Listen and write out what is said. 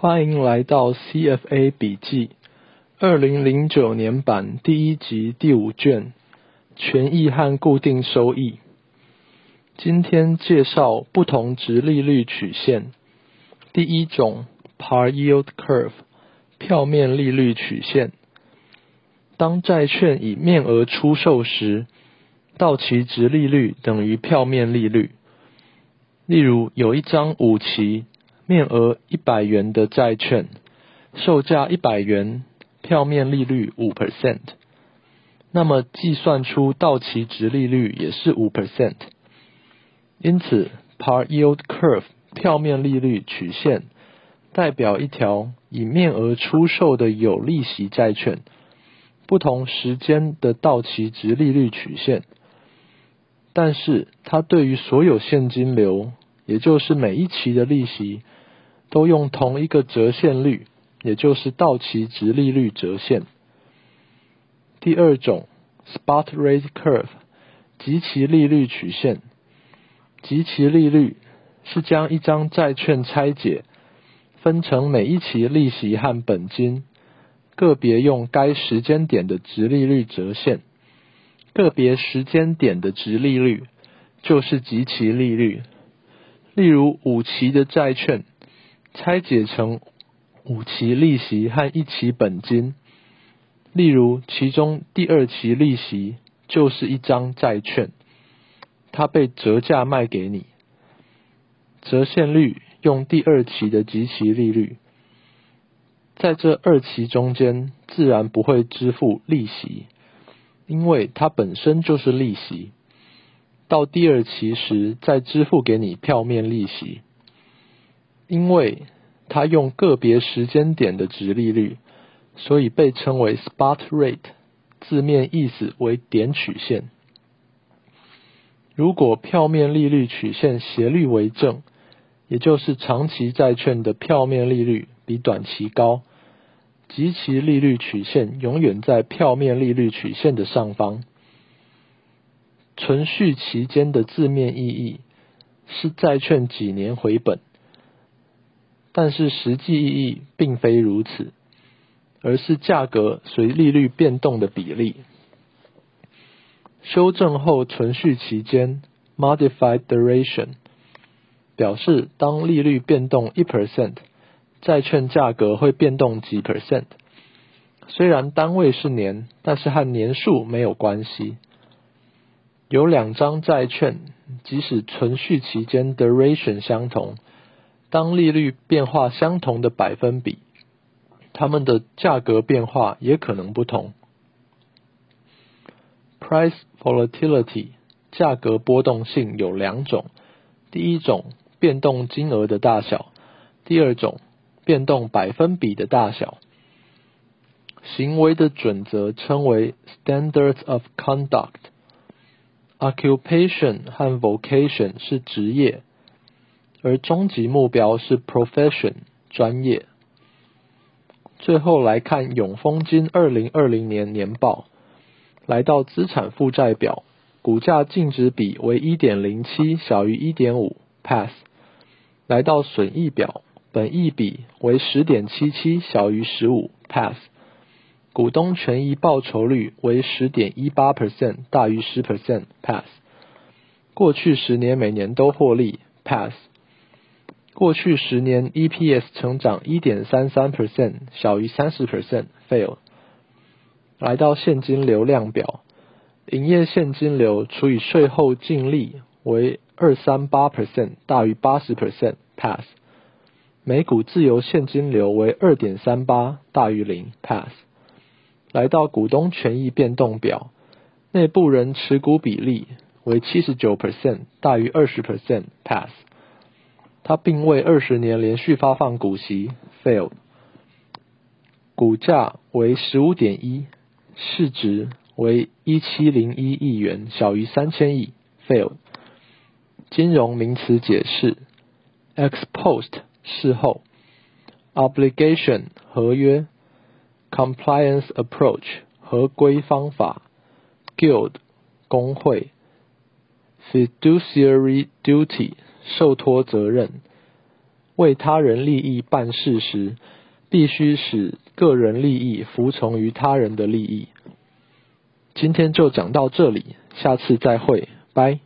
欢迎来到 CFA 笔记，二零零九年版第一集第五卷，权益和固定收益。今天介绍不同值利率曲线。第一种 Par Yield Curve，票面利率曲线。当债券以面额出售时，到期值利率等于票面利率。例如，有一张五期。面额一百元的债券，售价一百元，票面利率五 percent，那么计算出到期值利率也是五 percent。因此，Par Yield Curve 票面利率曲线代表一条以面额出售的有利息债券不同时间的到期值利率曲线，但是它对于所有现金流，也就是每一期的利息。都用同一个折现率，也就是到期值利率折现。第二种 spot rate curve 即期利率曲线，即期利率是将一张债券拆解，分成每一期利息和本金，个别用该时间点的值利率折现，个别时间点的值利率就是即期利率。例如五期的债券。拆解成五期利息和一期本金，例如其中第二期利息就是一张债券，它被折价卖给你，折现率用第二期的即期利率，在这二期中间自然不会支付利息，因为它本身就是利息，到第二期时再支付给你票面利息。因为它用个别时间点的值利率，所以被称为 spot rate，字面意思为点曲线。如果票面利率曲线斜率为正，也就是长期债券的票面利率比短期高，即其利率曲线永远在票面利率曲线的上方。存续期间的字面意义是债券几年回本。但是实际意义并非如此，而是价格随利率变动的比例。修正后存续期间 （modified duration） 表示当利率变动一 percent，债券价格会变动几 percent。虽然单位是年，但是和年数没有关系。有两张债券，即使存续期间 duration 相同。当利率变化相同的百分比，它们的价格变化也可能不同。Price volatility 价格波动性有两种，第一种变动金额的大小，第二种变动百分比的大小。行为的准则称为 standards of conduct。Occupation 和 vocation 是职业。而终极目标是 profession 专业。最后来看永丰金二零二零年年报，来到资产负债表，股价净值比为一点零七，小于一点五，pass。来到损益表，本益比为十点七七，小于十五，pass。股东权益报酬率为十点一八 percent，大于十 percent，pass。过去十年每年都获利，pass。过去十年 EPS 成长一点三三 percent，小于三十 percent，fail。来到现金流量表，营业现金流除以税后净利为二三八 percent，大于八十 percent，pass。每股自由现金流为二点三八，大于零，pass。来到股东权益变动表，内部人持股比例为七十九 percent，大于二十 percent，pass。它并未二十年连续发放股息，failed。股价为十五点一，市值为一七零一亿元，小于三千亿，failed。金融名词解释：ex post 事后，obligation 合约，compliance approach 合规方法，guild 工会，fiduciary duty。受托责任为他人利益办事时，必须使个人利益服从于他人的利益。今天就讲到这里，下次再会，拜。